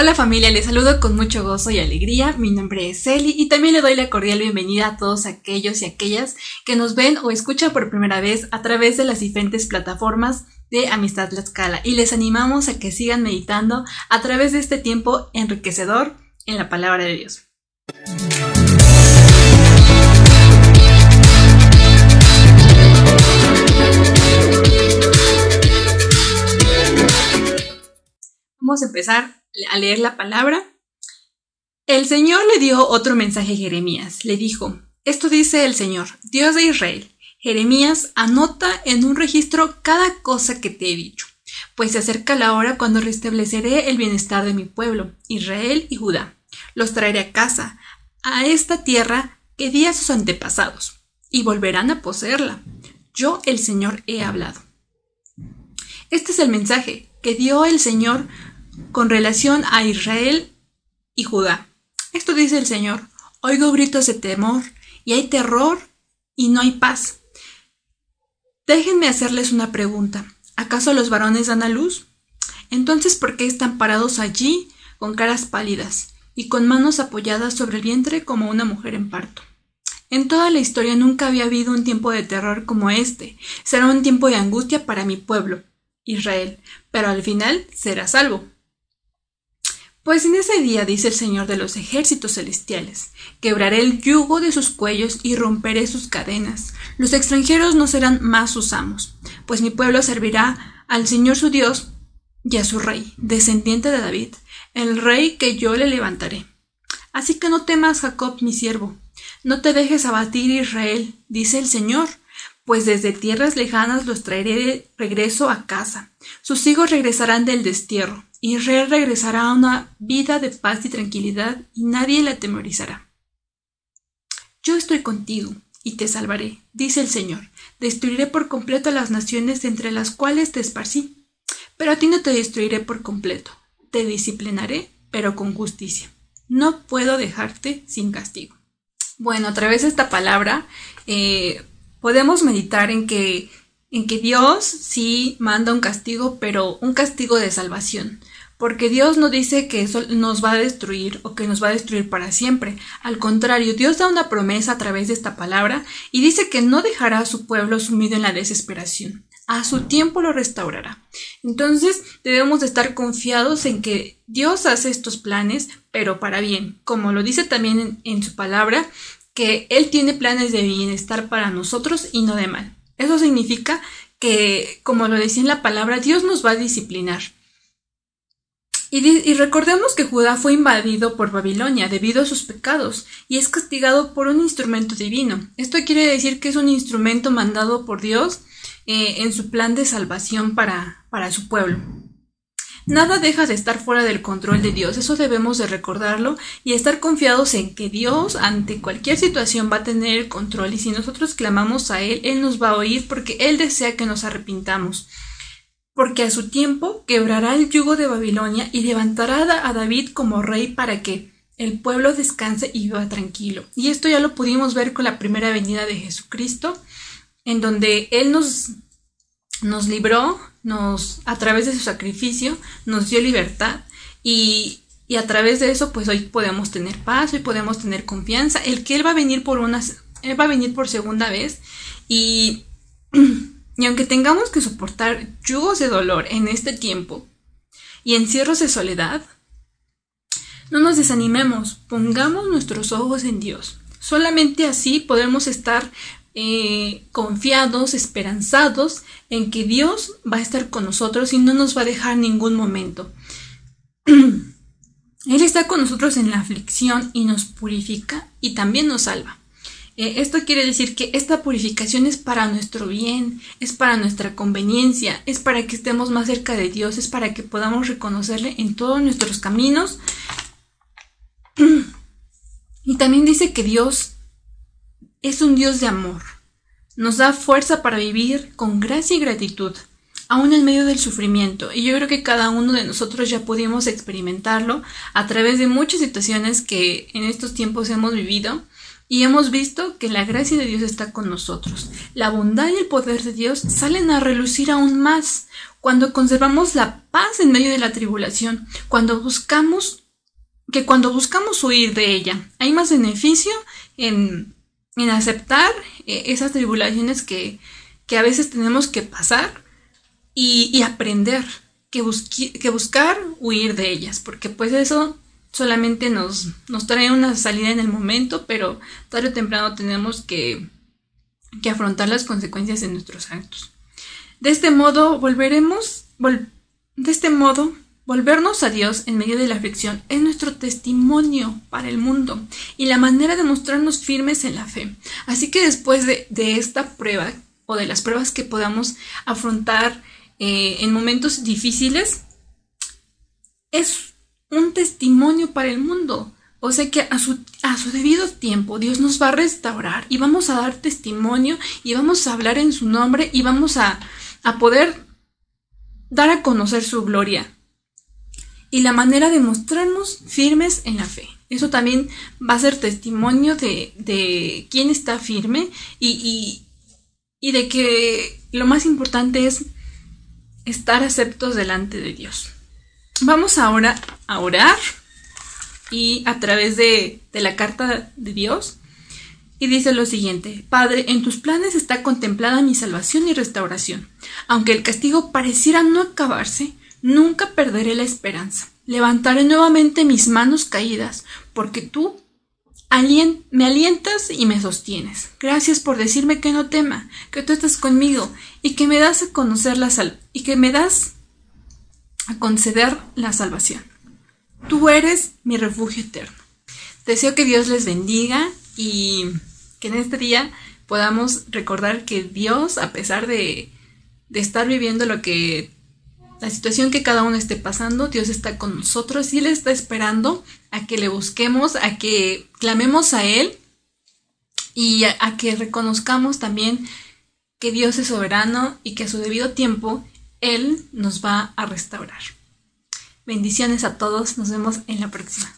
Hola familia, les saludo con mucho gozo y alegría. Mi nombre es Eli y también le doy la cordial bienvenida a todos aquellos y aquellas que nos ven o escuchan por primera vez a través de las diferentes plataformas de Amistad La Escala y les animamos a que sigan meditando a través de este tiempo enriquecedor en la palabra de Dios. Vamos a empezar leer la palabra. El Señor le dio otro mensaje a Jeremías. Le dijo, esto dice el Señor, Dios de Israel. Jeremías, anota en un registro cada cosa que te he dicho, pues se acerca la hora cuando restableceré el bienestar de mi pueblo, Israel y Judá. Los traeré a casa, a esta tierra que di a sus antepasados, y volverán a poseerla. Yo, el Señor, he hablado. Este es el mensaje que dio el Señor con relación a Israel y Judá. Esto dice el Señor, oigo gritos de temor y hay terror y no hay paz. Déjenme hacerles una pregunta. ¿Acaso los varones dan a luz? Entonces, ¿por qué están parados allí con caras pálidas y con manos apoyadas sobre el vientre como una mujer en parto? En toda la historia nunca había habido un tiempo de terror como este. Será un tiempo de angustia para mi pueblo, Israel, pero al final será salvo. Pues en ese día, dice el Señor de los ejércitos celestiales, quebraré el yugo de sus cuellos y romperé sus cadenas. Los extranjeros no serán más sus amos, pues mi pueblo servirá al Señor su Dios y a su rey, descendiente de David, el rey que yo le levantaré. Así que no temas, Jacob, mi siervo, no te dejes abatir, Israel, dice el Señor, pues desde tierras lejanas los traeré de regreso a casa. Sus hijos regresarán del destierro Israel regresará a una vida de paz y tranquilidad y nadie la atemorizará. Yo estoy contigo y te salvaré, dice el Señor. Destruiré por completo a las naciones entre las cuales te esparcí. Pero a ti no te destruiré por completo. Te disciplinaré, pero con justicia. No puedo dejarte sin castigo. Bueno, a través de esta palabra eh, podemos meditar en que en que Dios sí manda un castigo, pero un castigo de salvación. Porque Dios no dice que eso nos va a destruir o que nos va a destruir para siempre. Al contrario, Dios da una promesa a través de esta palabra y dice que no dejará a su pueblo sumido en la desesperación. A su tiempo lo restaurará. Entonces debemos de estar confiados en que Dios hace estos planes, pero para bien. Como lo dice también en, en su palabra, que Él tiene planes de bienestar para nosotros y no de mal. Eso significa que, como lo decía en la palabra, Dios nos va a disciplinar. Y, recordemos que Judá fue invadido por Babilonia debido a sus pecados y es castigado por un instrumento divino. Esto quiere decir que es un instrumento mandado por Dios eh, en su plan de salvación para, para su pueblo. Nada deja de estar fuera del control de Dios, eso debemos de recordarlo y estar confiados en que Dios ante cualquier situación va a tener el control y si nosotros clamamos a Él, Él nos va a oír porque Él desea que nos arrepintamos. Porque a su tiempo quebrará el yugo de Babilonia y levantará a David como rey para que el pueblo descanse y viva tranquilo. Y esto ya lo pudimos ver con la primera venida de Jesucristo, en donde Él nos, nos libró nos, a través de su sacrificio, nos dio libertad y, y a través de eso, pues hoy podemos tener paz, hoy podemos tener confianza, el que Él va a venir por una, Él va a venir por segunda vez y, y aunque tengamos que soportar yugos de dolor en este tiempo y encierros de soledad, no nos desanimemos, pongamos nuestros ojos en Dios. Solamente así podemos estar eh, confiados, esperanzados en que Dios va a estar con nosotros y no nos va a dejar ningún momento. Él está con nosotros en la aflicción y nos purifica y también nos salva. Eh, esto quiere decir que esta purificación es para nuestro bien, es para nuestra conveniencia, es para que estemos más cerca de Dios, es para que podamos reconocerle en todos nuestros caminos. Y también dice que Dios es un Dios de amor. Nos da fuerza para vivir con gracia y gratitud, aún en medio del sufrimiento. Y yo creo que cada uno de nosotros ya pudimos experimentarlo a través de muchas situaciones que en estos tiempos hemos vivido. Y hemos visto que la gracia de Dios está con nosotros. La bondad y el poder de Dios salen a relucir aún más cuando conservamos la paz en medio de la tribulación, cuando buscamos que cuando buscamos huir de ella, hay más beneficio en, en aceptar eh, esas tribulaciones que, que, a veces tenemos que pasar y, y aprender que, que, buscar huir de ellas, porque pues eso solamente nos, nos trae una salida en el momento, pero tarde o temprano tenemos que, que afrontar las consecuencias de nuestros actos. De este modo volveremos, de este modo Volvernos a Dios en medio de la aflicción es nuestro testimonio para el mundo y la manera de mostrarnos firmes en la fe. Así que después de, esta prueba o de las pruebas que podamos afrontar eh, en momentos difíciles, es un testimonio para el mundo. O sea que a su, a su debido tiempo Dios nos va a restaurar y vamos a dar testimonio y vamos a hablar en su nombre y vamos a, a poder dar a conocer su gloria y la manera de mostrarnos firmes en la fe. Eso también va a ser testimonio de, de quién está firme y, y, de que lo más importante es estar aceptos delante de Dios. Vamos ahora a orar y a través de, la carta de Dios. Y dice lo siguiente, Padre, en tus planes está contemplada mi salvación y restauración. Aunque el castigo pareciera no acabarse, Nunca perderé la esperanza. Levantaré nuevamente mis manos caídas, porque tú me alientas y me sostienes. Gracias por decirme que no tema, que tú estás conmigo y que me das a conocer la sal y que me das a conceder la salvación. Tú eres mi refugio eterno. Deseo que Dios les bendiga y que en este día podamos recordar que Dios, a pesar de, de estar viviendo lo que la situación que cada uno esté pasando, Dios está con nosotros y Él está esperando a que le busquemos, a que clamemos a Él y a, que reconozcamos también que Dios es soberano y que a su debido tiempo Él nos va a restaurar. Bendiciones a todos, nos vemos en la próxima.